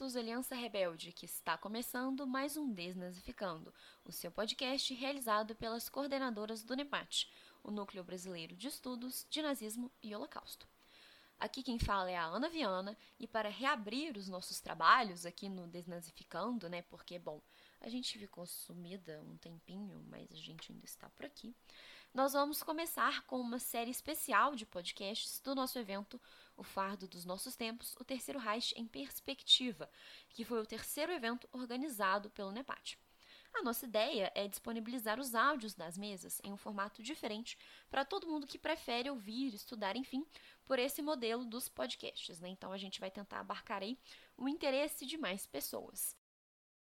Opostos Aliança Rebelde, que está começando mais um Desnazificando, o seu podcast realizado pelas coordenadoras do NEPAT, o Núcleo Brasileiro de Estudos de Nazismo e Holocausto. Aqui quem fala é a Ana Viana, e para reabrir os nossos trabalhos aqui no Desnazificando, né, porque, bom, a gente ficou sumida um tempinho, mas a gente ainda está por aqui, nós vamos começar com uma série especial de podcasts do nosso evento O Fardo dos Nossos Tempos, o Terceiro Reich em Perspectiva, que foi o terceiro evento organizado pelo NEPAT. A nossa ideia é disponibilizar os áudios das mesas em um formato diferente para todo mundo que prefere ouvir, estudar, enfim, por esse modelo dos podcasts. Né? Então a gente vai tentar abarcar aí o interesse de mais pessoas.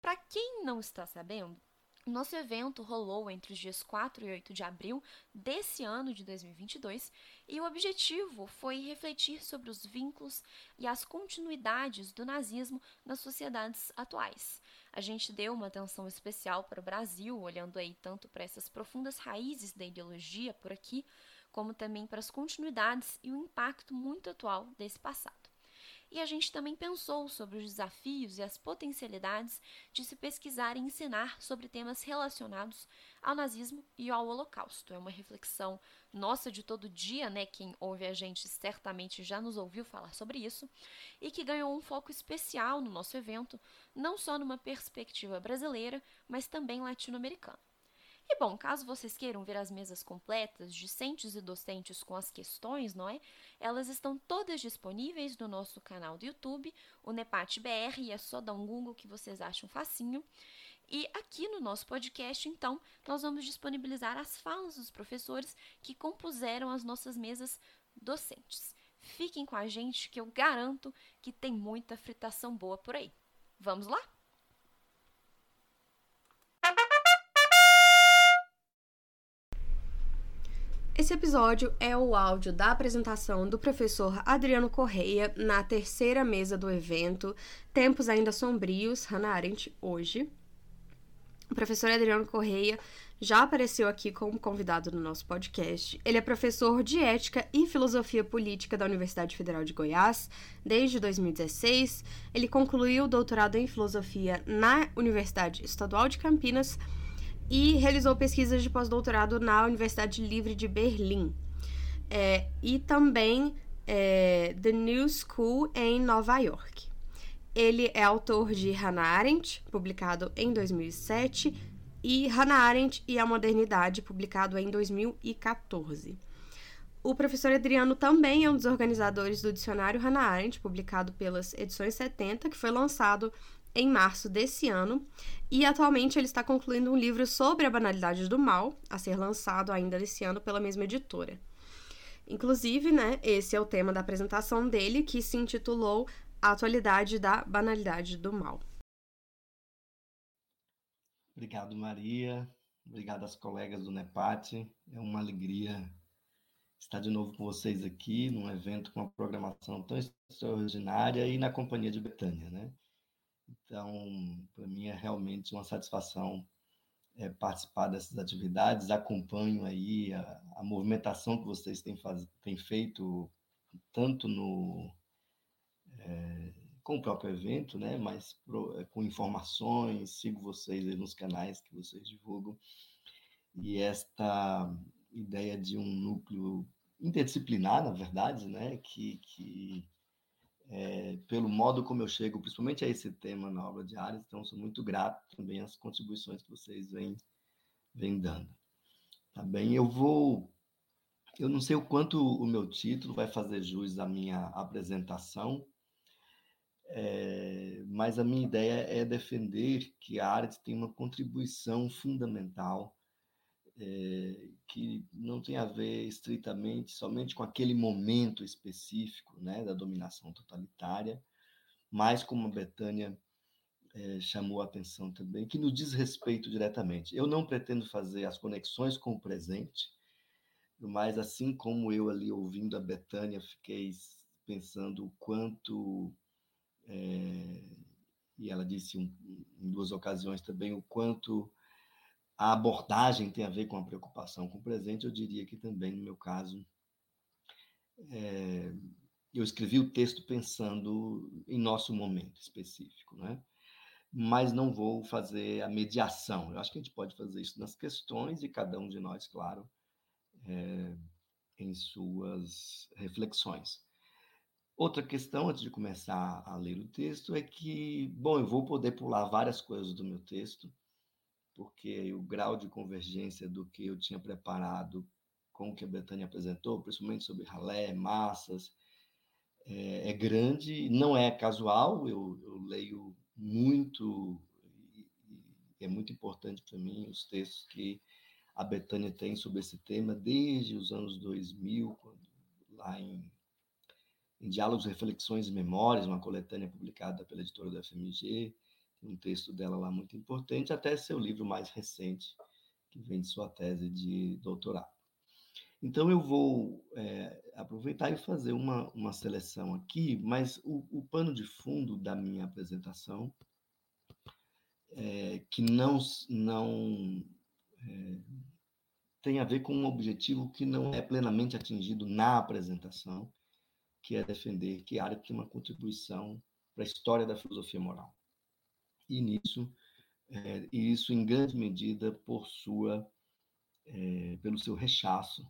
Para quem não está sabendo, nosso evento rolou entre os dias 4 e 8 de abril desse ano de 2022 e o objetivo foi refletir sobre os vínculos e as continuidades do nazismo nas sociedades atuais. A gente deu uma atenção especial para o Brasil, olhando aí tanto para essas profundas raízes da ideologia por aqui, como também para as continuidades e o impacto muito atual desse passado e a gente também pensou sobre os desafios e as potencialidades de se pesquisar e ensinar sobre temas relacionados ao nazismo e ao Holocausto. É uma reflexão nossa de todo dia, né? Quem ouve a gente certamente já nos ouviu falar sobre isso, e que ganhou um foco especial no nosso evento, não só numa perspectiva brasileira, mas também latino-americana. E bom, caso vocês queiram ver as mesas completas, discentes e docentes com as questões, não é? Elas estão todas disponíveis no nosso canal do YouTube, o Nepat BR, e é só dar um Google que vocês acham facinho. E aqui no nosso podcast, então, nós vamos disponibilizar as falas dos professores que compuseram as nossas mesas docentes. Fiquem com a gente que eu garanto que tem muita fritação boa por aí. Vamos lá? Esse episódio é o áudio da apresentação do professor Adriano Correia na terceira mesa do evento Tempos Ainda Sombrios, Hannah Arendt, hoje. O professor Adriano Correia já apareceu aqui como convidado no nosso podcast. Ele é professor de Ética e Filosofia Política da Universidade Federal de Goiás desde 2016. Ele concluiu o doutorado em Filosofia na Universidade Estadual de Campinas e realizou pesquisas de pós-doutorado na Universidade Livre de Berlim. É, e também é, The New School em Nova York. Ele é autor de Hannah Arendt, publicado em 2007, e Hannah Arendt e a Modernidade, publicado em 2014. O professor Adriano também é um dos organizadores do dicionário Hannah Arendt, publicado pelas edições 70, que foi lançado em março desse ano, e atualmente ele está concluindo um livro sobre a banalidade do mal, a ser lançado ainda esse ano pela mesma editora. Inclusive, né, esse é o tema da apresentação dele, que se intitulou A Atualidade da Banalidade do Mal. Obrigado, Maria. Obrigado às colegas do NEPAT. É uma alegria estar de novo com vocês aqui num evento com uma programação tão extraordinária e na companhia de Betânia, né? Então, para mim é realmente uma satisfação é, participar dessas atividades. Acompanho aí a, a movimentação que vocês têm, faz, têm feito, tanto no é, com o próprio evento, né, mas pro, é, com informações, sigo vocês nos canais que vocês divulgam. E esta ideia de um núcleo interdisciplinar, na verdade, né, que, que é, pelo modo como eu chego, principalmente a esse tema na aula diária, então sou muito grato também às contribuições que vocês vêm, vêm dando. Tá bem? Eu vou. Eu não sei o quanto o meu título vai fazer jus à minha apresentação, é, mas a minha ideia é defender que a arte tem uma contribuição fundamental é, que não tem a ver estritamente somente com aquele momento específico né, da dominação totalitária, mas como a Betânia é, chamou a atenção também, que nos diz respeito diretamente. Eu não pretendo fazer as conexões com o presente, mas assim como eu ali ouvindo a Betânia, fiquei pensando o quanto, é, e ela disse um, em duas ocasiões também, o quanto a abordagem tem a ver com a preocupação com o presente, eu diria que também, no meu caso, é, eu escrevi o texto pensando em nosso momento específico, né? mas não vou fazer a mediação. Eu acho que a gente pode fazer isso nas questões e cada um de nós, claro, é, em suas reflexões. Outra questão, antes de começar a ler o texto, é que, bom, eu vou poder pular várias coisas do meu texto, porque o grau de convergência do que eu tinha preparado com o que a Betânia apresentou, principalmente sobre ralé, massas, é, é grande, não é casual, eu, eu leio muito, e, e é muito importante para mim os textos que a Betânia tem sobre esse tema desde os anos 2000, quando, lá em, em Diálogos, Reflexões e Memórias, uma coletânea publicada pela editora da FMG, um texto dela lá muito importante, até seu livro mais recente, que vem de sua tese de doutorado. Então, eu vou é, aproveitar e fazer uma, uma seleção aqui, mas o, o pano de fundo da minha apresentação, é, que não, não é, tem a ver com um objetivo que não é plenamente atingido na apresentação, que é defender que a área tem uma contribuição para a história da filosofia moral. E nisso, é, e isso em grande medida por sua, é, pelo seu rechaço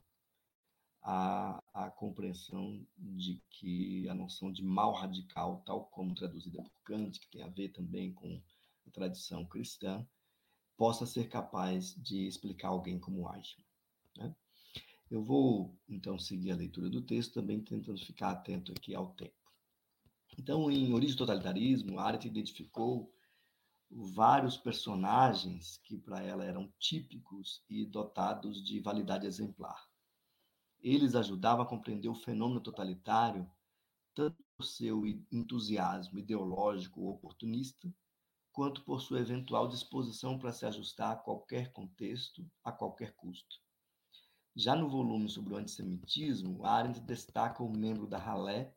a, a compreensão de que a noção de mal radical, tal como traduzida por Kant, que tem a ver também com a tradição cristã, possa ser capaz de explicar alguém como Eichmann. Né? Eu vou, então, seguir a leitura do texto, também tentando ficar atento aqui ao tempo. Então, em Origem do Totalitarismo, Arendt identificou vários personagens que para ela eram típicos e dotados de validade exemplar. Eles ajudavam a compreender o fenômeno totalitário, tanto por seu entusiasmo ideológico ou oportunista, quanto por sua eventual disposição para se ajustar a qualquer contexto, a qualquer custo. Já no volume sobre o antissemitismo, Arendt destaca o membro da ralé,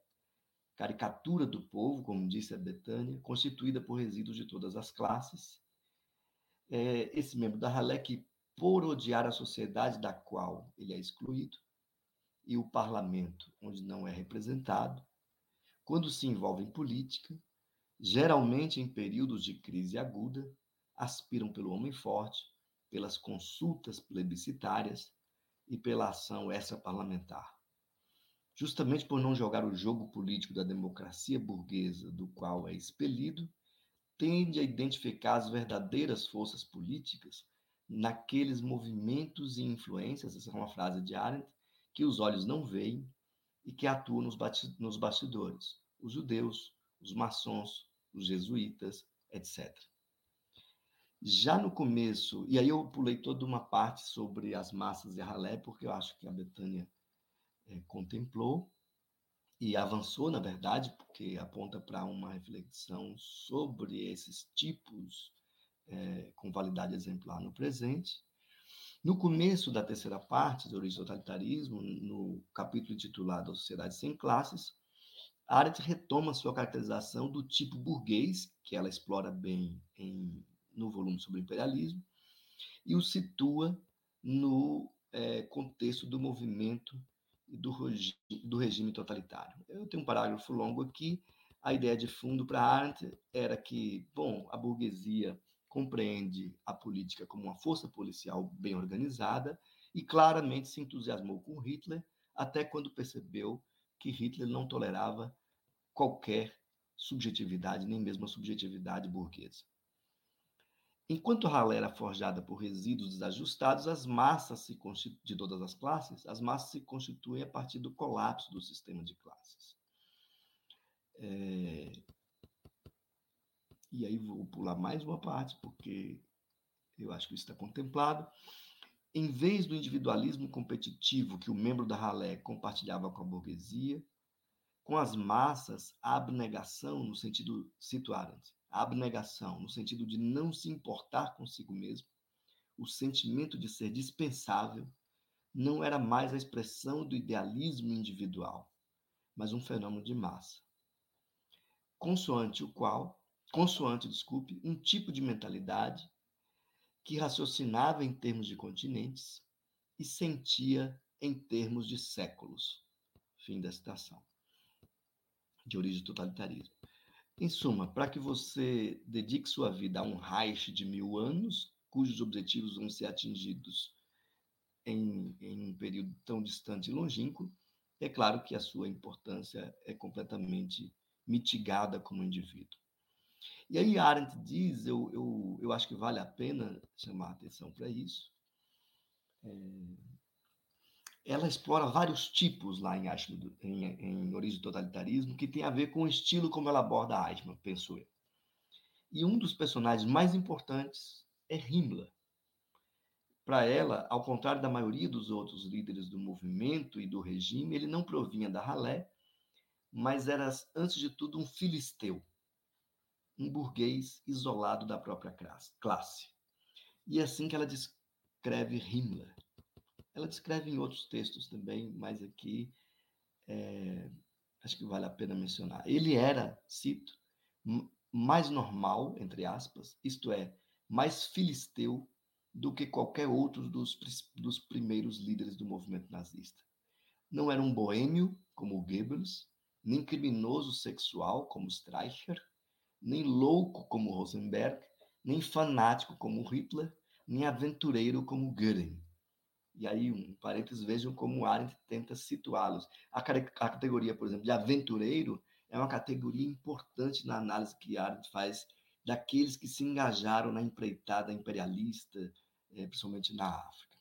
caricatura do povo, como disse a Betânia, constituída por resíduos de todas as classes. É esse membro da que, por odiar a sociedade da qual ele é excluído, e o parlamento, onde não é representado, quando se envolve em política, geralmente em períodos de crise aguda, aspiram pelo homem forte, pelas consultas plebiscitárias e pela ação extra-parlamentar. Justamente por não jogar o jogo político da democracia burguesa do qual é expelido, tende a identificar as verdadeiras forças políticas naqueles movimentos e influências, essa é uma frase de Arendt, que os olhos não veem e que atuam nos bastidores, os judeus, os maçons, os jesuítas, etc. Já no começo, e aí eu pulei toda uma parte sobre as massas de ralé, porque eu acho que a Betânia é, contemplou e avançou, na verdade, porque aponta para uma reflexão sobre esses tipos é, com validade exemplar no presente. No começo da terceira parte, de Origem do Totalitarismo, no capítulo intitulado Sociedade Sem Classes, Arendt retoma sua caracterização do tipo burguês, que ela explora bem em, no volume sobre o imperialismo, e o situa no é, contexto do movimento do, do regime totalitário. Eu tenho um parágrafo longo aqui. A ideia de fundo para Arendt era que, bom, a burguesia compreende a política como uma força policial bem organizada e claramente se entusiasmou com Hitler, até quando percebeu que Hitler não tolerava qualquer subjetividade, nem mesmo a subjetividade burguesa. Enquanto Halle era forjada por resíduos desajustados, as massas se de todas as classes, as massas se constituem a partir do colapso do sistema de classes. É, e aí vou pular mais uma parte, porque eu acho que isso está contemplado. Em vez do individualismo competitivo que o membro da ralé compartilhava com a burguesia, com as massas, a abnegação, no sentido situado, a abnegação, no sentido de não se importar consigo mesmo, o sentimento de ser dispensável, não era mais a expressão do idealismo individual, mas um fenômeno de massa, consoante o qual consoante, desculpe, um tipo de mentalidade que raciocinava em termos de continentes e sentia em termos de séculos. Fim da citação. de origem totalitarismo. Em suma, para que você dedique sua vida a um Reich de mil anos, cujos objetivos vão ser atingidos em, em um período tão distante e longínquo, é claro que a sua importância é completamente mitigada como indivíduo. E aí Arendt diz, eu, eu, eu acho que vale a pena chamar a atenção para isso, é, ela explora vários tipos lá em, em, em Origem do Totalitarismo que tem a ver com o estilo como ela aborda Eichmann, penso eu. E um dos personagens mais importantes é Himmler. Para ela, ao contrário da maioria dos outros líderes do movimento e do regime, ele não provinha da ralé, mas era, antes de tudo, um filisteu, um burguês isolado da própria classe. E é assim que ela descreve Himmler. Ela descreve em outros textos também, mas aqui é, acho que vale a pena mencionar. Ele era, cito, mais normal, entre aspas, isto é, mais filisteu do que qualquer outro dos, dos primeiros líderes do movimento nazista. Não era um boêmio, como Goebbels, nem criminoso sexual, como Streicher, nem louco, como Rosenberg, nem fanático, como Hitler, nem aventureiro, como Goering. E aí, um parênteses, vejam como Arendt tenta situá-los. A, a categoria, por exemplo, de aventureiro é uma categoria importante na análise que Arendt faz daqueles que se engajaram na empreitada imperialista, eh, principalmente na África.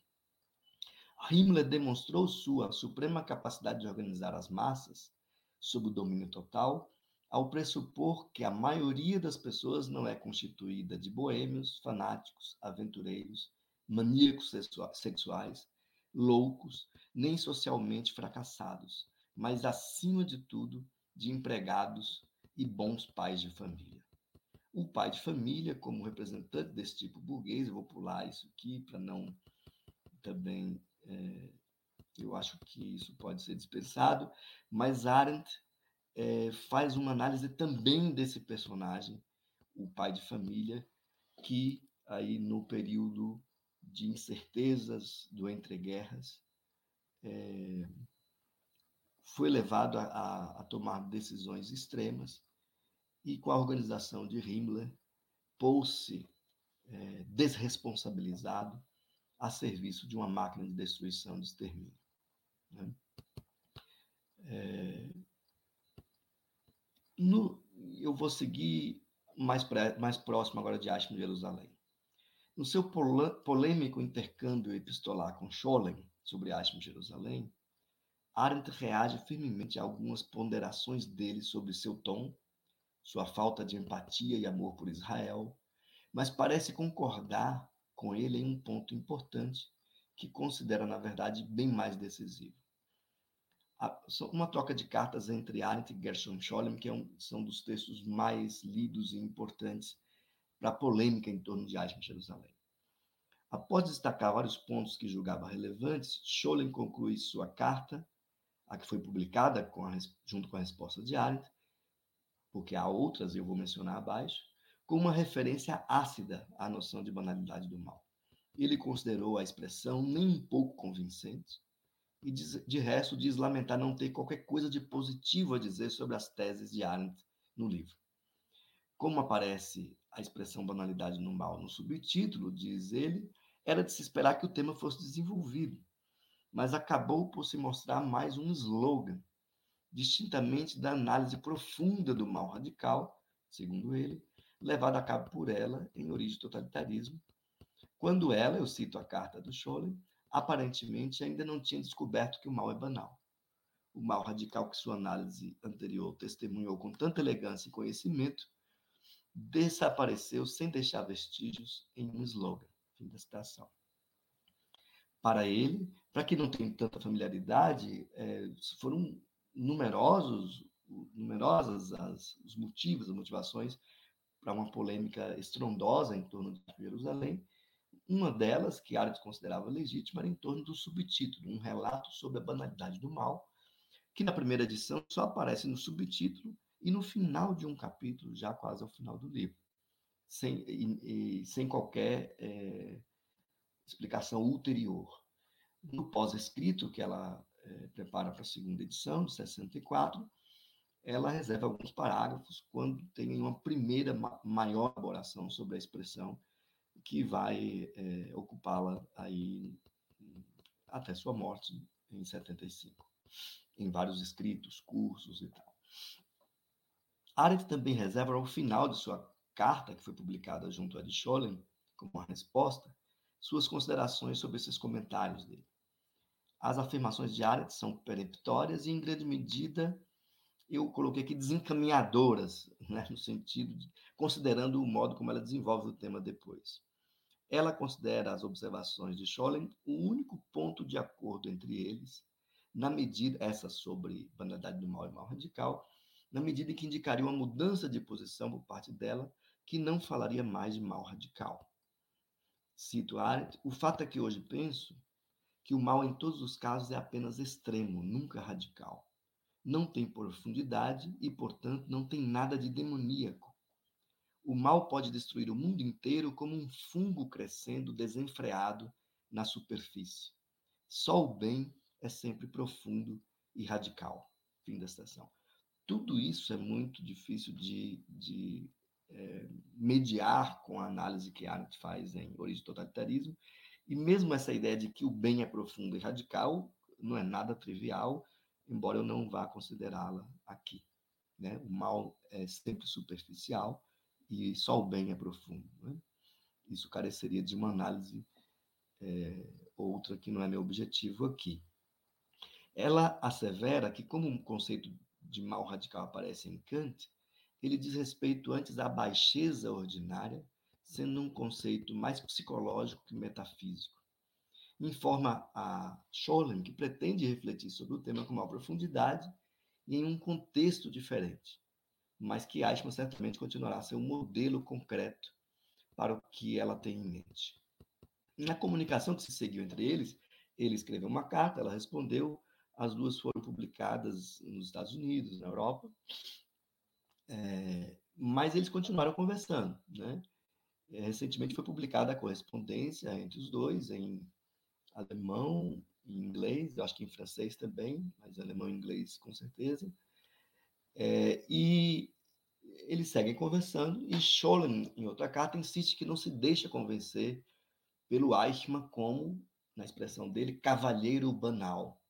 Himmler demonstrou sua suprema capacidade de organizar as massas sob o domínio total, ao pressupor que a maioria das pessoas não é constituída de boêmios, fanáticos, aventureiros, maníacos sexuais, loucos, nem socialmente fracassados, mas, acima de tudo, de empregados e bons pais de família. O pai de família, como representante desse tipo burguês, eu vou pular isso aqui para não também. É, eu acho que isso pode ser dispensado, mas Arendt é, faz uma análise também desse personagem, o pai de família, que aí no período de incertezas do entreguerras, é, foi levado a, a, a, tomar decisões extremas e, com a organização de Himmler, pôs-se é, desresponsabilizado a serviço de uma máquina de destruição de extermínio. Né? É, no, eu vou seguir mais, mais próximo agora de Ashman, Jerusalém. No seu polêmico intercâmbio epistolar com Scholem sobre Ashman Jerusalém, Arendt reage firmemente a algumas ponderações dele sobre seu tom, sua falta de empatia e amor por Israel, mas parece concordar com ele em um ponto importante que considera, na verdade, bem mais decisivo. Uma troca de cartas entre Arendt e Gershom Scholem, que é são dos textos mais lidos e importantes para a polêmica em torno de Eichmann Jerusalém. Após destacar vários pontos que julgava relevantes, Scholem conclui sua carta, a que foi publicada com a, junto com a resposta de Arendt, porque há outras eu vou mencionar abaixo, com uma referência ácida à noção de banalidade do mal. Ele considerou a expressão nem um pouco convincente e, de, de resto, diz lamentar não ter qualquer coisa de positivo a dizer sobre as teses de Arendt no livro. Como aparece a expressão banalidade no mal no subtítulo, diz ele, era de se esperar que o tema fosse desenvolvido, mas acabou por se mostrar mais um slogan, distintamente da análise profunda do mal radical, segundo ele, levada a cabo por ela em origem do totalitarismo, quando ela, eu cito a carta do Scholem, aparentemente ainda não tinha descoberto que o mal é banal. O mal radical que sua análise anterior testemunhou com tanta elegância e conhecimento desapareceu sem deixar vestígios em um slogan. Fim da citação. Para ele, para quem não tem tanta familiaridade, é, foram numerosos, numerosas as, os motivos, as motivações para uma polêmica estrondosa em torno de Jerusalém. Uma delas, que Arendt considerava legítima, era em torno do subtítulo, um relato sobre a banalidade do mal, que na primeira edição só aparece no subtítulo e no final de um capítulo, já quase ao final do livro, sem, e, e, sem qualquer é, explicação ulterior. No pós-escrito que ela é, prepara para a segunda edição, de 64, ela reserva alguns parágrafos quando tem uma primeira maior elaboração sobre a expressão que vai é, ocupá-la aí até sua morte em 75, em vários escritos, cursos e tal. Arendt também reserva ao final de sua carta, que foi publicada junto a de Scholem, como resposta, suas considerações sobre esses comentários dele. As afirmações de Arendt são peremptórias e, em grande medida, eu coloquei aqui desencaminhadoras, né, no sentido de, considerando o modo como ela desenvolve o tema depois. Ela considera as observações de Scholem o único ponto de acordo entre eles, na medida, essa sobre banalidade do mal e mal radical, na medida que indicaria uma mudança de posição por parte dela, que não falaria mais de mal radical. Cito Arendt, o fato é que hoje penso que o mal em todos os casos é apenas extremo, nunca radical. Não tem profundidade e, portanto, não tem nada de demoníaco. O mal pode destruir o mundo inteiro como um fungo crescendo desenfreado na superfície. Só o bem é sempre profundo e radical. Fim da estação. Tudo isso é muito difícil de, de é, mediar com a análise que Arendt faz em Origem do Totalitarismo, e mesmo essa ideia de que o bem é profundo e radical não é nada trivial, embora eu não vá considerá-la aqui. Né? O mal é sempre superficial, e só o bem é profundo. Né? Isso careceria de uma análise é, outra que não é meu objetivo aqui. Ela assevera que, como um conceito de mal radical aparece em Kant, ele diz respeito antes à baixeza ordinária, sendo um conceito mais psicológico que metafísico. Informa a Scholem que pretende refletir sobre o tema com maior profundidade e em um contexto diferente mas que Eichmann certamente continuará a ser um modelo concreto para o que ela tem em mente. Na comunicação que se seguiu entre eles, ele escreveu uma carta, ela respondeu, as duas foram publicadas nos Estados Unidos, na Europa, é, mas eles continuaram conversando. Né? É, recentemente foi publicada a correspondência entre os dois em alemão, em inglês, eu acho que em francês também, mas alemão e inglês com certeza. É, e eles seguem conversando e Scholem, em outra carta, insiste que não se deixa convencer pelo Eichmann como, na expressão dele, cavalheiro banal,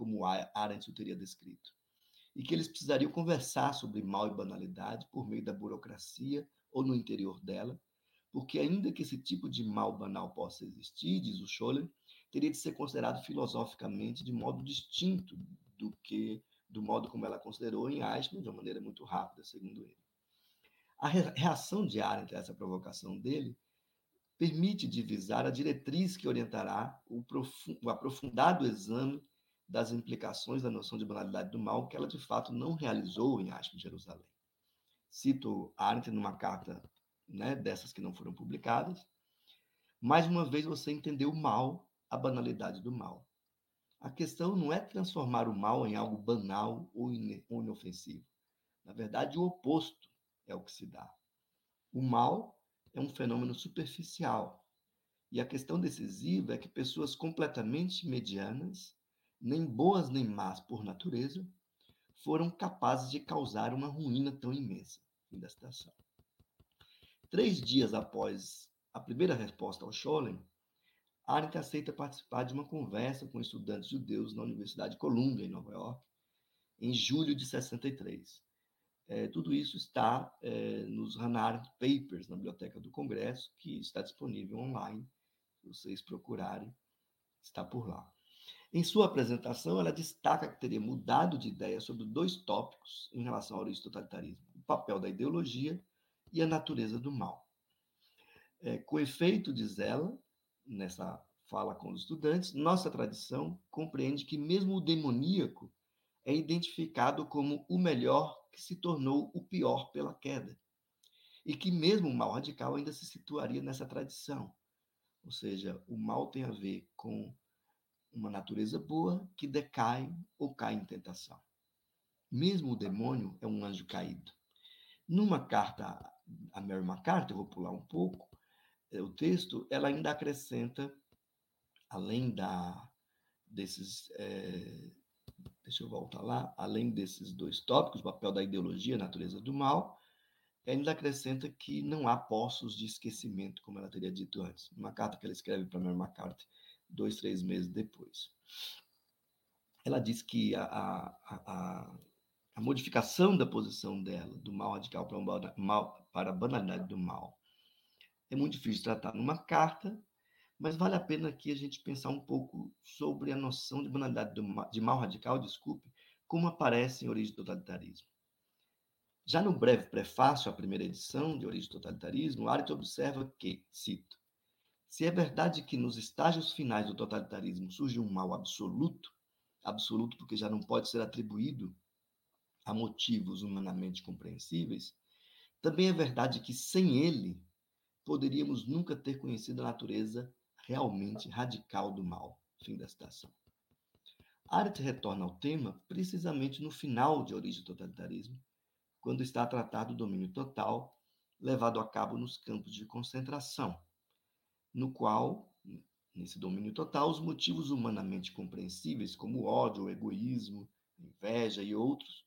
como Arendt o teria descrito. E que eles precisariam conversar sobre mal e banalidade por meio da burocracia ou no interior dela, porque ainda que esse tipo de mal banal possa existir, diz o Scholem, teria de ser considerado filosoficamente de modo distinto do que do modo como ela considerou em Eichmann, de uma maneira muito rápida, segundo ele. A reação de Arendt a essa provocação dele permite divisar a diretriz que orientará o aprofundado exame das implicações da noção de banalidade do mal que ela de fato não realizou em Eichmann, Jerusalém. Cito Arendt numa carta né, dessas que não foram publicadas. Mais uma vez você entendeu mal, a banalidade do mal. A questão não é transformar o mal em algo banal ou inofensivo. Na verdade, o oposto é o que se dá. O mal é um fenômeno superficial. E a questão decisiva é que pessoas completamente medianas, nem boas nem más por natureza, foram capazes de causar uma ruína tão imensa. Fim da citação. Três dias após a primeira resposta ao Scholem, Arendt aceita participar de uma conversa com estudantes judeus na Universidade de Columbia, em Nova York, em julho de 63. É, tudo isso está é, nos Hannah Papers, na Biblioteca do Congresso, que está disponível online. Se vocês procurarem, está por lá. Em sua apresentação, ela destaca que teria mudado de ideia sobre dois tópicos em relação ao totalitarismo: o papel da ideologia e a natureza do mal. É, com efeito, diz ela, nessa fala com os estudantes, nossa tradição compreende que mesmo o demoníaco é identificado como o melhor que se tornou o pior pela queda. E que mesmo o mal radical ainda se situaria nessa tradição. Ou seja, o mal tem a ver com uma natureza boa que decai ou cai em tentação. Mesmo o demônio é um anjo caído. Numa carta a Mary McCarthy, eu vou pular um pouco, é, o texto, ela ainda acrescenta, além da, desses, é, deixa eu voltar lá, além desses dois tópicos, o papel da ideologia, a natureza do mal, ainda acrescenta que não há poços de esquecimento, como ela teria dito antes, uma carta que ela escreve para Mary McCarthy dois, três meses depois. Ela diz que a, a, a, a modificação da posição dela, do mal radical para, um mal, para a banalidade do mal, é muito difícil de tratar numa carta, mas vale a pena aqui a gente pensar um pouco sobre a noção de banalidade do, de mal radical, desculpe, como aparece em Origem do Totalitarismo. Já no breve prefácio à primeira edição de Origem do Totalitarismo, Arendt observa que, cito, se é verdade que nos estágios finais do totalitarismo surge um mal absoluto, absoluto porque já não pode ser atribuído a motivos humanamente compreensíveis, também é verdade que sem ele poderíamos nunca ter conhecido a natureza realmente radical do mal. Fim da citação. Arendt retorna ao tema precisamente no final de Origem do Totalitarismo, quando está a tratar do domínio total levado a cabo nos campos de concentração, no qual, nesse domínio total, os motivos humanamente compreensíveis, como ódio, egoísmo, inveja e outros,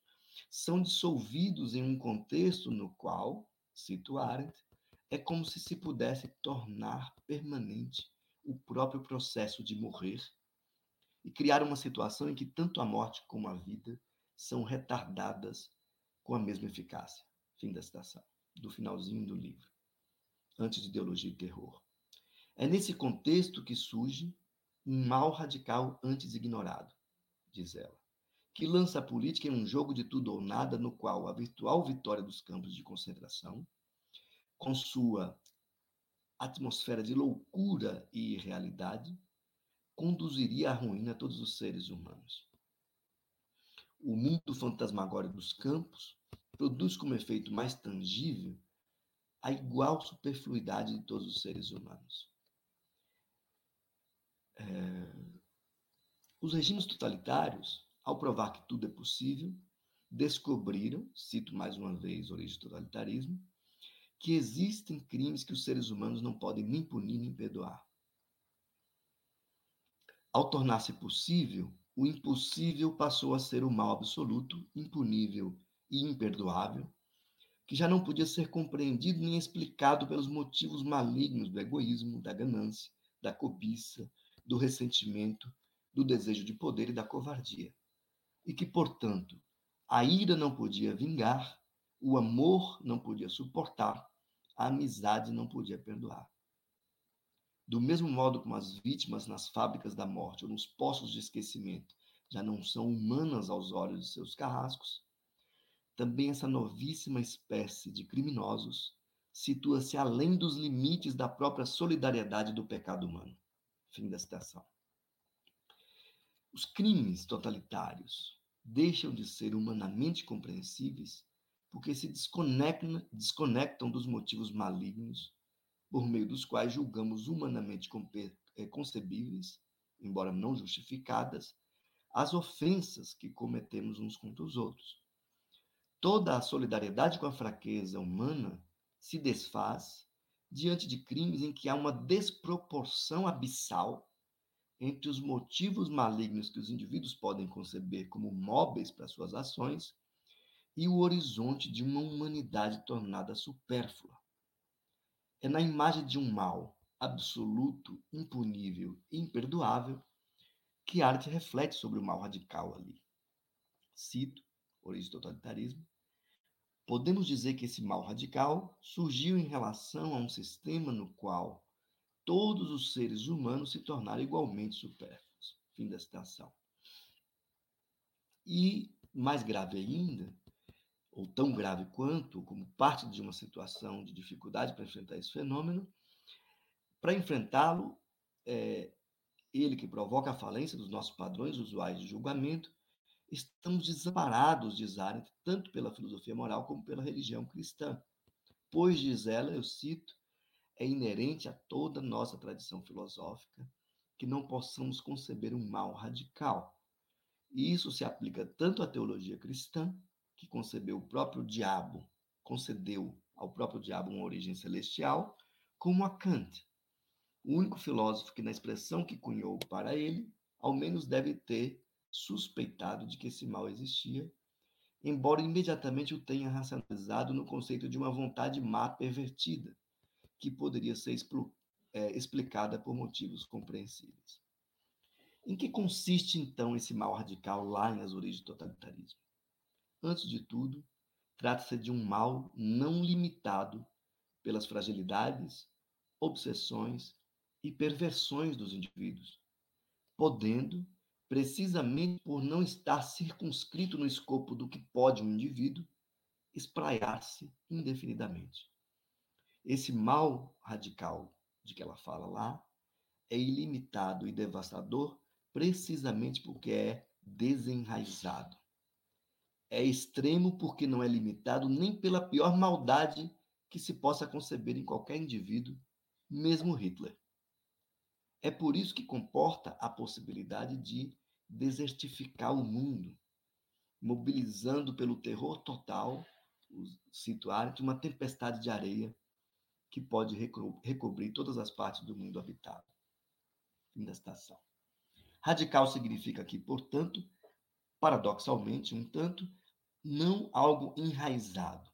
são dissolvidos em um contexto no qual, cito Arendt, é como se se pudesse tornar permanente o próprio processo de morrer e criar uma situação em que tanto a morte como a vida são retardadas com a mesma eficácia. Fim da citação, do finalzinho do livro, antes de Ideologia e Terror. É nesse contexto que surge um mal radical antes ignorado, diz ela, que lança a política em um jogo de tudo ou nada no qual a virtual vitória dos campos de concentração, com sua atmosfera de loucura e irrealidade, conduziria à ruína todos os seres humanos o mundo fantasmagórico dos campos produz como efeito mais tangível a igual superfluidade de todos os seres humanos. É... Os regimes totalitários, ao provar que tudo é possível, descobriram, cito mais uma vez origem do totalitarismo, que existem crimes que os seres humanos não podem nem punir nem perdoar. Ao tornar-se possível o impossível passou a ser o mal absoluto, impunível e imperdoável, que já não podia ser compreendido nem explicado pelos motivos malignos do egoísmo, da ganância, da cobiça, do ressentimento, do desejo de poder e da covardia. E que, portanto, a ira não podia vingar, o amor não podia suportar, a amizade não podia perdoar. Do mesmo modo como as vítimas nas fábricas da morte ou nos poços de esquecimento já não são humanas aos olhos de seus carrascos, também essa novíssima espécie de criminosos situa-se além dos limites da própria solidariedade do pecado humano. Fim da citação. Os crimes totalitários deixam de ser humanamente compreensíveis porque se desconectam, desconectam dos motivos malignos por meio dos quais julgamos humanamente eh, concebíveis, embora não justificadas, as ofensas que cometemos uns contra os outros. Toda a solidariedade com a fraqueza humana se desfaz diante de crimes em que há uma desproporção abissal entre os motivos malignos que os indivíduos podem conceber como móveis para suas ações e o horizonte de uma humanidade tornada supérflua. É na imagem de um mal absoluto, impunível e imperdoável que a arte reflete sobre o mal radical ali. Cito, origem do totalitarismo, podemos dizer que esse mal radical surgiu em relação a um sistema no qual todos os seres humanos se tornaram igualmente supérfluos. Fim da citação. E, mais grave ainda, ou tão grave quanto, como parte de uma situação de dificuldade para enfrentar esse fenômeno, para enfrentá-lo, é, ele que provoca a falência dos nossos padrões usuais de julgamento, estamos desamparados, diz Arendt, tanto pela filosofia moral como pela religião cristã. Pois, diz ela, eu cito, é inerente a toda nossa tradição filosófica que não possamos conceber um mal radical. E isso se aplica tanto à teologia cristã que concebeu o próprio diabo, concedeu ao próprio diabo uma origem celestial, como a Kant, o único filósofo que, na expressão que cunhou para ele, ao menos deve ter suspeitado de que esse mal existia, embora imediatamente o tenha racionalizado no conceito de uma vontade má pervertida, que poderia ser é, explicada por motivos compreensíveis. Em que consiste, então, esse mal radical lá nas origens do totalitarismo? Antes de tudo, trata-se de um mal não limitado pelas fragilidades, obsessões e perversões dos indivíduos, podendo, precisamente por não estar circunscrito no escopo do que pode um indivíduo, espraiar-se indefinidamente. Esse mal radical de que ela fala lá é ilimitado e devastador precisamente porque é desenraizado. É extremo porque não é limitado nem pela pior maldade que se possa conceber em qualquer indivíduo, mesmo Hitler. É por isso que comporta a possibilidade de desertificar o mundo, mobilizando pelo terror total, cito Arendt, uma tempestade de areia que pode recobrir todas as partes do mundo habitado. Fim da estação. Radical significa aqui, portanto, paradoxalmente, um tanto, não algo enraizado,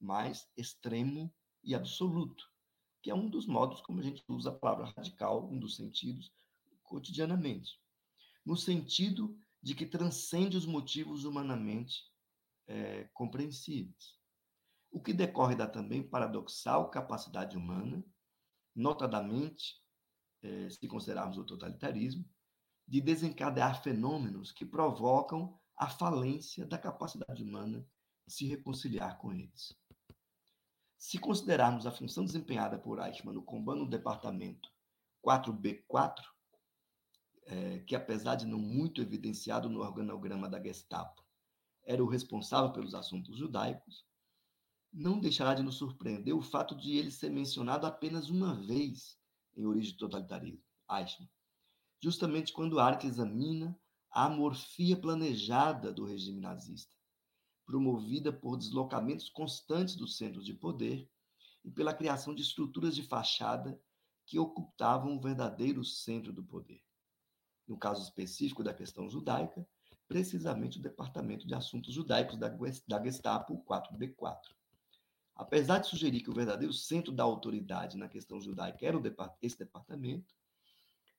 mas extremo e absoluto, que é um dos modos como a gente usa a palavra radical, um dos sentidos, cotidianamente. No sentido de que transcende os motivos humanamente é, compreensíveis. O que decorre da também paradoxal capacidade humana, notadamente, é, se considerarmos o totalitarismo, de desencadear fenômenos que provocam a falência da capacidade humana de se reconciliar com eles. Se considerarmos a função desempenhada por Eichmann no combate no departamento 4B4, é, que apesar de não muito evidenciado no organograma da Gestapo, era o responsável pelos assuntos judaicos, não deixará de nos surpreender o fato de ele ser mencionado apenas uma vez em Origem do Totalitarismo, Eichmann, justamente quando Ark examina a morfia planejada do regime nazista, promovida por deslocamentos constantes dos centros de poder e pela criação de estruturas de fachada que ocultavam o verdadeiro centro do poder. No caso específico da questão judaica, precisamente o Departamento de Assuntos Judaicos da Gestapo 4B4. Apesar de sugerir que o verdadeiro centro da autoridade na questão judaica era esse departamento,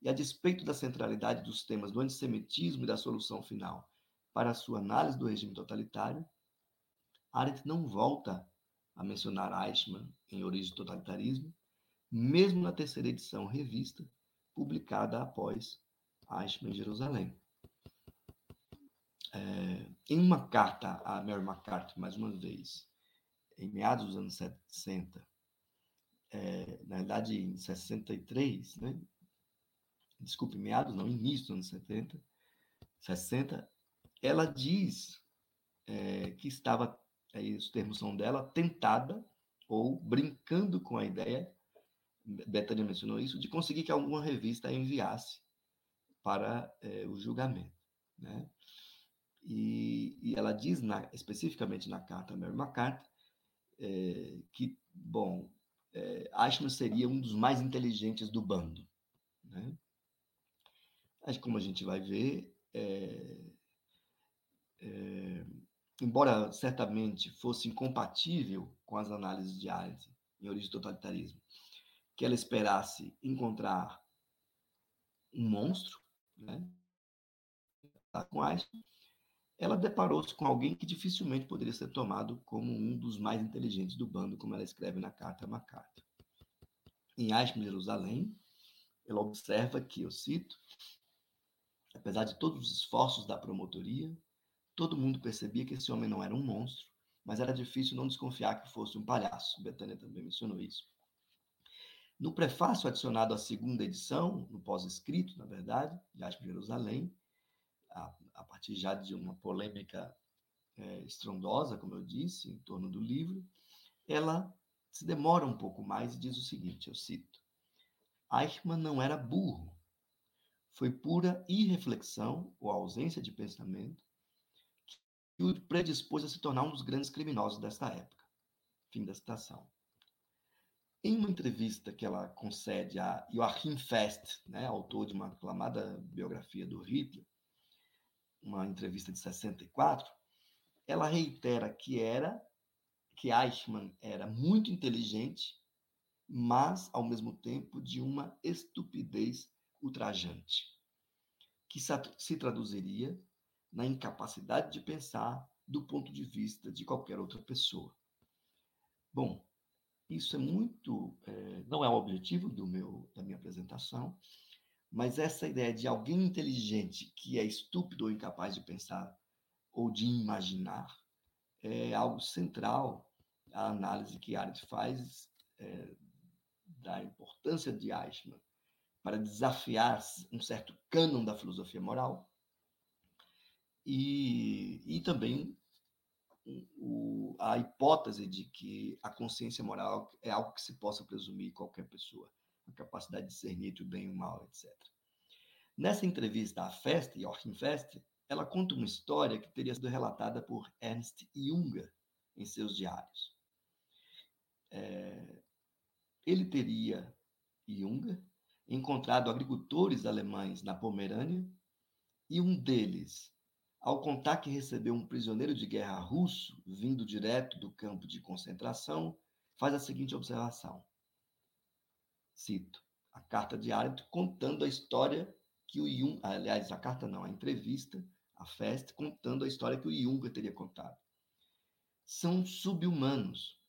e a despeito da centralidade dos temas do antissemitismo e da solução final para a sua análise do regime totalitário, Arendt não volta a mencionar Eichmann em Origem do Totalitarismo, mesmo na terceira edição revista, publicada após Eichmann em Jerusalém. É, em uma carta a Mary McCarthy, mais uma vez, em meados dos anos 60, é, na verdade em 63, né, desculpe, meados, não, início dos anos 70, 60, ela diz é, que estava, aí os termos são dela, tentada ou brincando com a ideia, Betânia mencionou isso, de conseguir que alguma revista enviasse para é, o julgamento. Né? E, e, ela diz, na, especificamente na carta Mary McCarthy, é, que, bom, é, seria um dos mais inteligentes do bando. Né? Mas, como a gente vai ver, é, embora certamente fosse incompatível com as análises de Arendt em origem do totalitarismo, que ela esperasse encontrar um monstro, né? com Einstein, ela deparou-se com alguém que dificilmente poderia ser tomado como um dos mais inteligentes do bando, como ela escreve na carta a MacArthur. Em Eichmann, Jerusalém, ela observa que, eu cito, Apesar de todos os esforços da promotoria, todo mundo percebia que esse homem não era um monstro, mas era difícil não desconfiar que fosse um palhaço. Betânia também mencionou isso. No prefácio adicionado à segunda edição, no pós-escrito, na verdade, de Aspe Jerusalém, a, a, partir já de uma polêmica é, estrondosa, como eu disse, em torno do livro, ela se demora um pouco mais e diz o seguinte: eu cito. Eichmann não era burro, foi pura irreflexão ou ausência de pensamento que o predispôs a se tornar um dos grandes criminosos desta época. Fim da citação. Em uma entrevista que ela concede a Joachim Fest, né, autor de uma aclamada biografia do Hitler, uma entrevista de 64, ela reitera que era que Eichmann era muito inteligente, mas ao mesmo tempo de uma estupidez ultrajante, que se traduziria na incapacidade de pensar do ponto de vista de qualquer outra pessoa. Bom, isso é muito, é, não é o objetivo do meu da minha apresentação, mas essa ideia de alguém inteligente que é estúpido ou incapaz de pensar ou de imaginar é algo central à análise que Arendt faz é, da importância de Eichmann para desafiar um certo cânon da filosofia moral e, e também o, a hipótese de que a consciência moral é algo que se possa presumir qualquer pessoa, a capacidade de discernir o bem e o mal, etc. Nessa entrevista à Festa, Joachim Fest, ela conta uma história que teria sido relatada por Ernst Junger em seus diários. É, ele teria, Junger, encontrado agricultores alemães na Pomerânia e um deles ao contar que recebeu um prisioneiro de guerra russo vindo direto do campo de concentração, faz a seguinte observação. Cito a carta de Arendt contando a história que o Jung, aliás, a carta não, a entrevista, a festa, contando a história que o Jung teria contado. São subhumanos,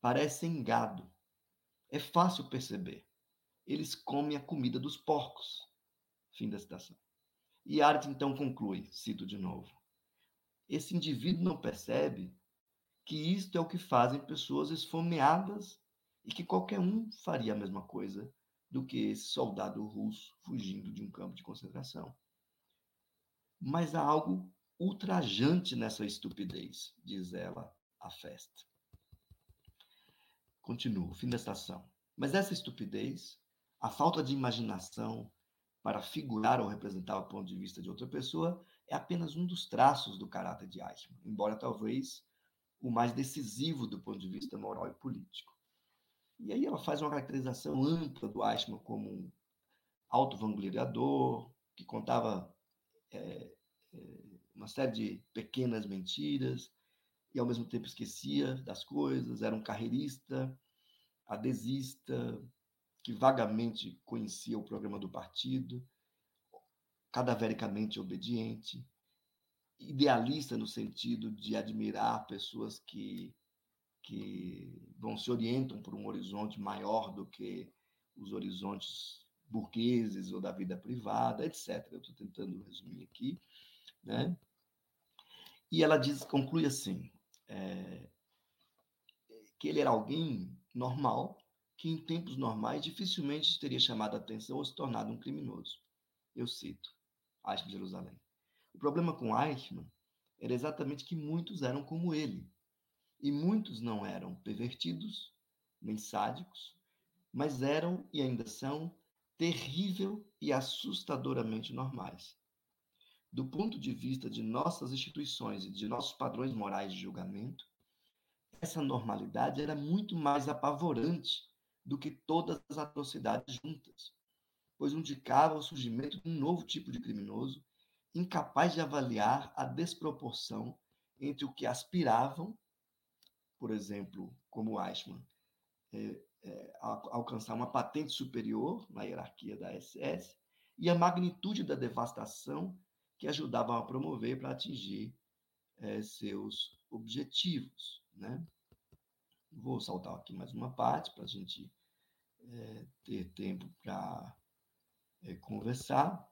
parecem gado. É fácil perceber. Eles comem a comida dos porcos. Fim da citação. E Arendt então conclui, cito de novo: esse indivíduo não percebe que isto é o que fazem pessoas esfomeadas e que qualquer um faria a mesma coisa do que esse soldado russo fugindo de um campo de concentração. Mas há algo ultrajante nessa estupidez, diz ela à festa. Continuo, fim da estação. Mas essa estupidez, a falta de imaginação, para figurar ou representar o ponto de vista de outra pessoa é apenas um dos traços do caráter de Eichmann, embora talvez o mais decisivo do ponto de vista moral e político. E aí ela faz uma caracterização ampla do Eichmann como um auto-vangloriador, que contava é, é, uma série de pequenas mentiras e ao mesmo tempo esquecia das coisas, era um carreirista, adesista, que vagamente conhecia o programa do partido, cadavericamente obediente, idealista no sentido de admirar pessoas que, que vão se orientam por um horizonte maior do que os horizontes burgueses ou da vida privada, etc. Eu estou tentando resumir aqui, né? E ela diz, conclui assim, é, que ele era alguém normal, que em tempos normais dificilmente teria chamado a atenção ou se tornado um criminoso. Eu cito Eichmann Jerusalém. O problema com Eichmann era exatamente que muitos eram como ele. E muitos não eram pervertidos, nem sádicos, mas eram e ainda são terrível e assustadoramente normais. Do ponto de vista de nossas instituições e de nossos padrões morais de julgamento, essa normalidade era muito mais apavorante do que todas as atrocidades juntas, pois indicava o surgimento de um novo tipo de criminoso, incapaz de avaliar a desproporção entre o que aspiravam, por exemplo, como Eichmann, é, é, alcançar uma patente superior na hierarquia da SS, e a magnitude da devastação que ajudavam a promover para atingir é, seus objetivos. Né? Vou saltar aqui mais uma parte para a gente é, ter tempo para é, conversar.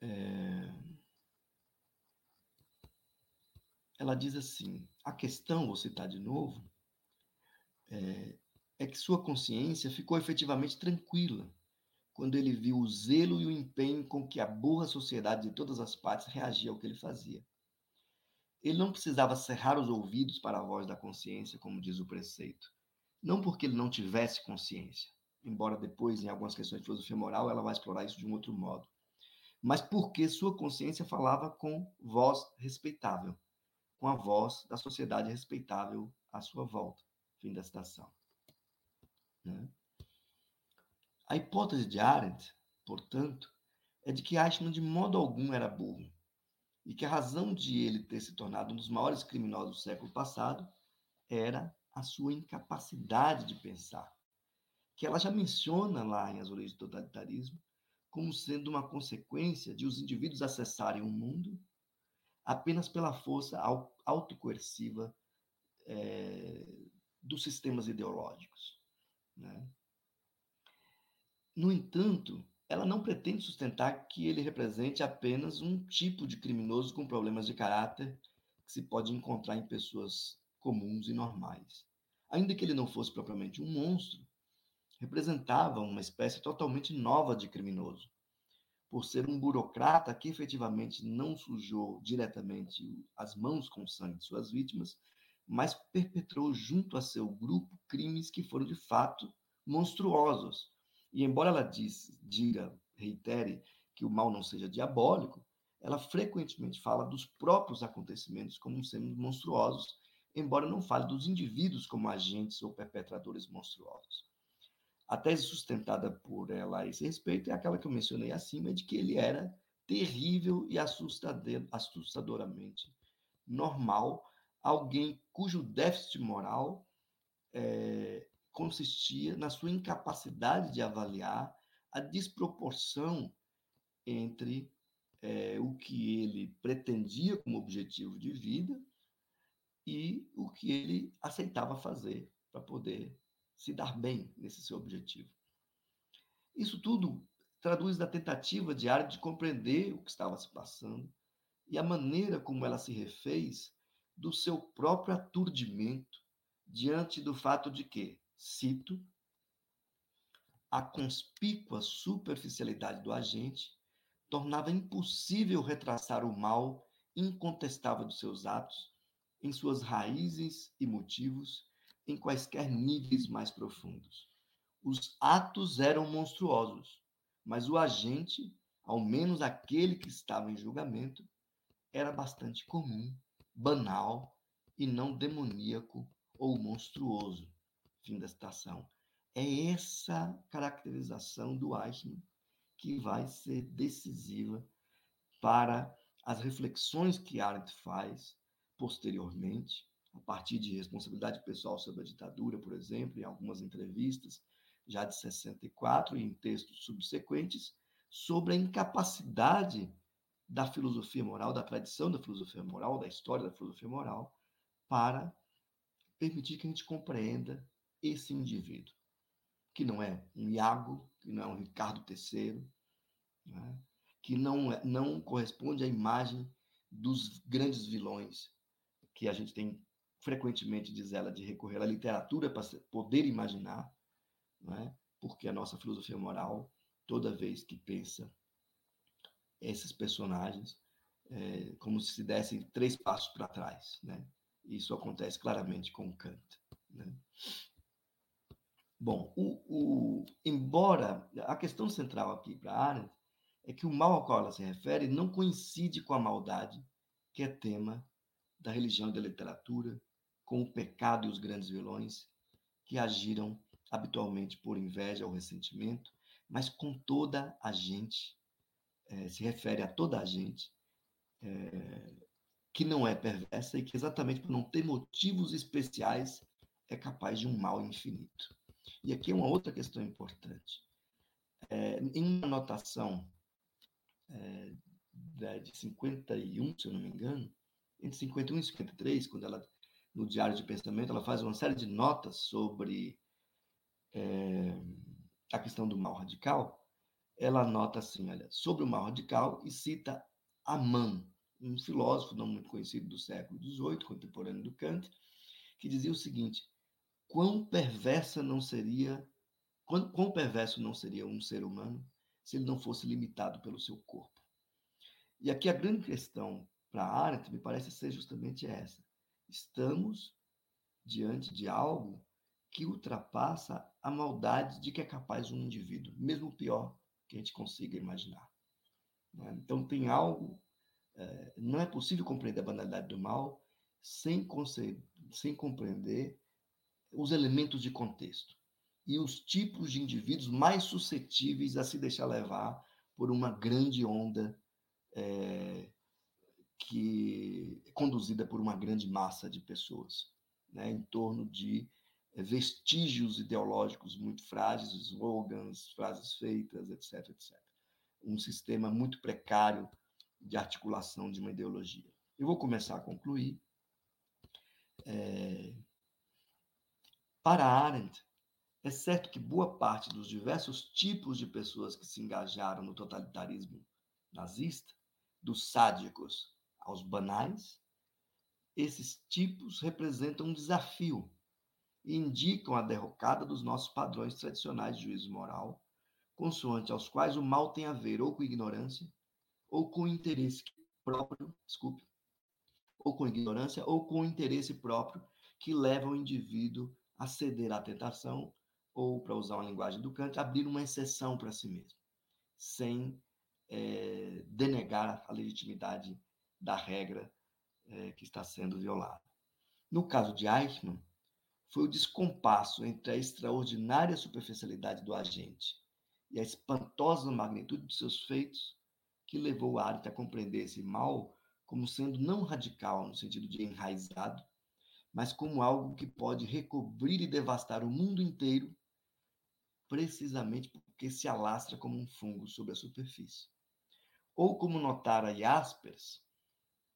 É, ela diz assim: a questão, vou citar de novo, é, é que sua consciência ficou efetivamente tranquila quando ele viu o zelo e o empenho com que a burra sociedade de todas as partes reagia ao que ele fazia. Ele não precisava cerrar os ouvidos para a voz da consciência, como diz o preceito, não porque ele não tivesse consciência, embora depois, em algumas questões de filosofia moral, ela vai explorar isso de um outro modo, mas porque sua consciência falava com voz respeitável, com a voz da sociedade respeitável à sua volta. Fim da citação. Né? A hipótese de Arendt, portanto, é de que Eichmann de modo algum era burro e que a razão de ele ter se tornado um dos maiores criminosos do século passado era a sua incapacidade de pensar, que ela já menciona lá em As Origens do Totalitarismo como sendo uma consequência de os indivíduos acessarem o mundo apenas pela força autocoerciva é, dos sistemas ideológicos. Né? No entanto, ela não pretende sustentar que ele represente apenas um tipo de criminoso com problemas de caráter que se pode encontrar em pessoas comuns e normais. Ainda que ele não fosse propriamente um monstro, representava uma espécie totalmente nova de criminoso, por ser um burocrata que efetivamente não sujou diretamente as mãos com sangue de suas vítimas, mas perpetrou junto a seu grupo crimes que foram de fato monstruosos. E embora ela diz, diga, reitere que o mal não seja diabólico, ela frequentemente fala dos próprios acontecimentos como sendo monstruosos, embora não fale dos indivíduos como agentes ou perpetradores monstruosos. A tese sustentada por ela a esse respeito é aquela que eu mencionei acima, de que ele era terrível e assustadoramente normal, alguém cujo déficit moral é, consistia na sua incapacidade de avaliar a desproporção entre é, o que ele pretendia como objetivo de vida e o que ele aceitava fazer para poder se dar bem nesse seu objetivo. Isso tudo traduz da tentativa diária de compreender o que estava se passando e a maneira como ela se refez do seu próprio aturdimento diante do fato de que, cito, a conspícua superficialidade do agente tornava impossível retraçar o mal incontestável dos seus atos em suas raízes e motivos em quaisquer níveis mais profundos. Os atos eram monstruosos, mas o agente, ao menos aquele que estava em julgamento, era bastante comum, banal e não demoníaco ou monstruoso. Fim da citação. É essa caracterização do Eichmann que vai ser decisiva para as reflexões que Arendt faz posteriormente a partir de responsabilidade pessoal sobre a ditadura, por exemplo, em algumas entrevistas, já de 64 e em textos subsequentes, sobre a incapacidade da filosofia moral, da tradição da filosofia moral, da história da filosofia moral, para permitir que a gente compreenda esse indivíduo, que não é um Iago, que não é um Ricardo III, né? que não, é, não corresponde à imagem dos grandes vilões que a gente tem frequentemente, diz ela, de recorrer à literatura para poder imaginar, não é? porque a nossa filosofia moral, toda vez que pensa esses personagens, é como se se dessem três passos para trás. Né? Isso acontece claramente com Kant. Né? Bom, o, o, embora a questão central aqui para Arendt é que o mal ao qual ela se refere não coincide com a maldade, que é tema da religião e da literatura, com o pecado e os grandes vilões que agiram habitualmente por inveja ou ressentimento, mas com toda a gente, é, se refere a toda a gente é, que não é perversa e que exatamente por não ter motivos especiais é capaz de um mal infinito. E aqui é uma outra questão importante. É, em uma anotação é, de 51, se eu não me engano, entre 51 e 53, quando ela no Diário de Pensamento, ela faz uma série de notas sobre é, a questão do mal radical. Ela nota assim, olha, sobre o mal radical e cita Amann, um filósofo não muito conhecido do século XVIII, contemporâneo do Kant, que dizia o seguinte: quão perversa não seria, quão, quão perverso não seria um ser humano se ele não fosse limitado pelo seu corpo. E aqui a grande questão para Arendt me parece ser justamente essa estamos diante de algo que ultrapassa a maldade de que é capaz um indivíduo, mesmo o pior que a gente consiga imaginar. Né? Então, tem algo. É, não é possível compreender a banalidade do mal sem, sem compreender os elementos de contexto e os tipos de indivíduos mais suscetíveis a se deixar levar por uma grande onda é, que conduzida por uma grande massa de pessoas, né, em torno de é, vestígios ideológicos muito frágeis, slogans, frases feitas, etc, etc. Um sistema muito precário de articulação de uma ideologia. Eu vou começar a concluir. É... Para Arendt, é certo que boa parte dos diversos tipos de pessoas que se engajaram no totalitarismo nazista, dos sádicos aos banais, esses tipos representam um desafio e indicam a derrocada dos nossos padrões tradicionais de juízo moral, consoante aos quais o mal tem a ver ou com ignorância, ou com interesse próprio, desculpe, ou com ignorância, ou com interesse próprio que leva o indivíduo a ceder à tentação ou, para usar uma linguagem do Kant, abrir uma exceção para si mesmo, sem é, denegar a legitimidade da regra é, que está sendo violada. No caso de Eichmann, foi o descompasso entre a extraordinária superficialidade do agente e a espantosa magnitude de seus feitos que levou Arendt a compreender esse mal como sendo não radical no sentido de enraizado, mas como algo que pode recobrir e devastar o mundo inteiro precisamente porque se alastra como um fungo sobre a superfície. Ou como notara Jaspers,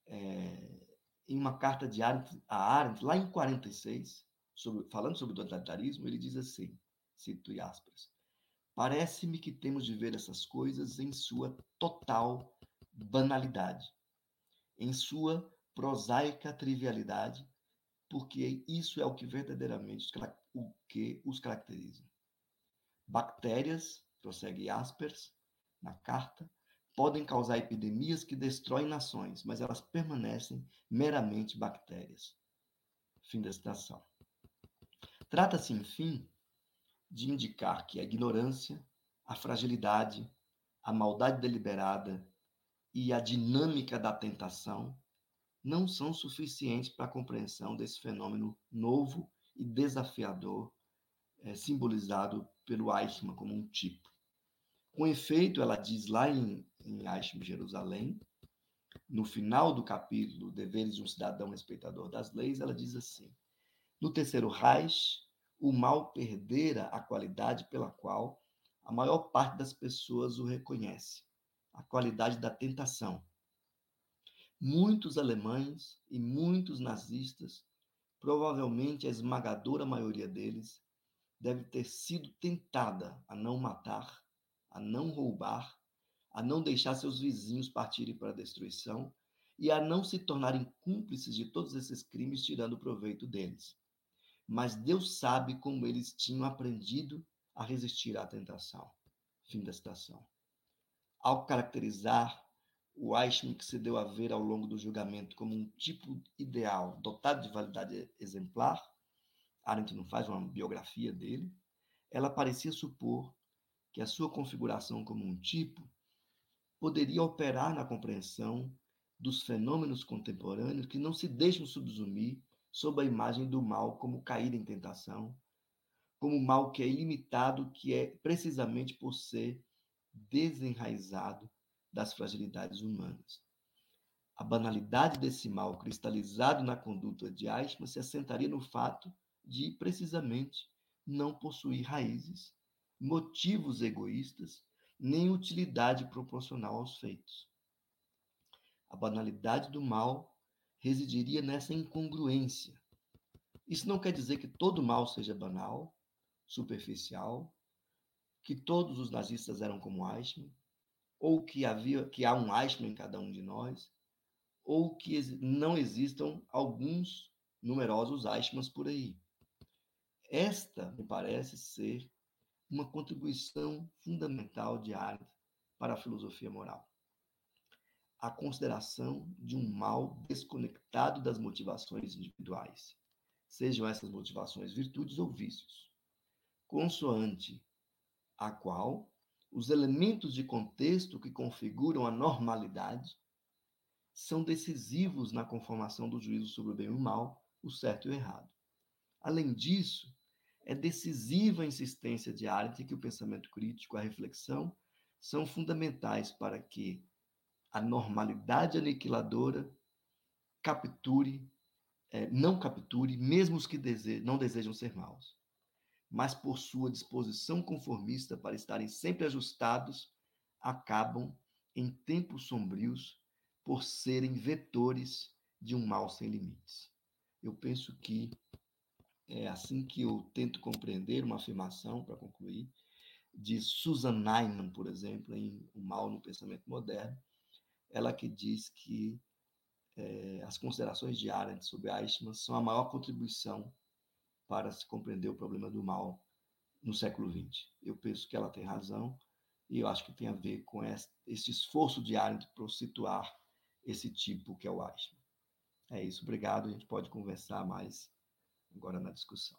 é, em uma carta de Arendt, a Arendt, lá em 46, sobre, falando sobre o totalitarismo, ele diz assim, cito Jaspers, parece-me que temos de ver essas coisas em sua total banalidade, em sua prosaica trivialidade, porque isso é o que verdadeiramente o que os caracteriza. Bactérias, prossegue Aspers na carta, podem causar epidemias que destroem nações, mas elas permanecem meramente bactérias. Fim da citação. Trata-se, enfim, de indicar que a ignorância, a fragilidade, a maldade deliberada e a dinâmica da tentação não são suficientes para a compreensão desse fenômeno novo e desafiador, é, simbolizado pelo Eichmann como um tipo. Com efeito, ela diz lá em, em Eichmann, Jerusalém, no final do capítulo Deveres de um Cidadão Respeitador das Leis, ela diz assim: No terceiro Reich, o mal perdera a qualidade pela qual a maior parte das pessoas o reconhece, a qualidade da tentação. Muitos alemães e muitos nazistas, provavelmente a esmagadora maioria deles, deve ter sido tentada a não matar, a não roubar, a não deixar seus vizinhos partirem para a destruição e a não se tornarem cúmplices de todos esses crimes, tirando proveito deles. Mas Deus sabe como eles tinham aprendido a resistir à tentação. Fim da citação. Ao caracterizar o Eichmann que se deu a ver ao longo do julgamento como um tipo ideal, dotado de validade exemplar, Arendt não faz uma biografia dele, ela parecia supor que a sua configuração como um tipo poderia operar na compreensão dos fenômenos contemporâneos que não se deixam subsumir sob a imagem do mal como cair em tentação, como mal que é ilimitado, que é precisamente por ser desenraizado das fragilidades humanas. A banalidade desse mal cristalizado na conduta de Eichmann se assentaria no fato de precisamente não possuir raízes, motivos egoístas, nem utilidade proporcional aos feitos. A banalidade do mal residiria nessa incongruência. Isso não quer dizer que todo mal seja banal, superficial, que todos os nazistas eram como Eichmann, ou que havia que há um Eichmann em cada um de nós, ou que não existam alguns numerosos Eichmanns por aí. Esta me parece ser uma contribuição fundamental de Arendt para a filosofia moral. A consideração de um mal desconectado das motivações individuais, sejam essas motivações virtudes ou vícios, consoante a qual os elementos de contexto que configuram a normalidade são decisivos na conformação do juízo sobre o bem e o mal, o certo e o errado. Além disso, é decisiva a insistência de Arendt que o pensamento crítico, a reflexão, são fundamentais para que a normalidade aniquiladora capture, é, não capture, mesmo os que dese não desejam ser maus, mas por sua disposição conformista para estarem sempre ajustados, acabam em tempos sombrios por serem vetores de um mal sem limites. Eu penso que é assim que eu tento compreender uma afirmação, para concluir, de Susan Neiman, por exemplo, em O Mal no Pensamento Moderno, ela que diz que é, as considerações de Arendt sobre Eichmann são a maior contribuição para se compreender o problema do mal no século XX. Eu penso que ela tem razão e eu acho que tem a ver com esse esforço de Arendt para situar esse tipo que é o Eichmann. É isso, obrigado. A gente pode conversar mais agora na discussão.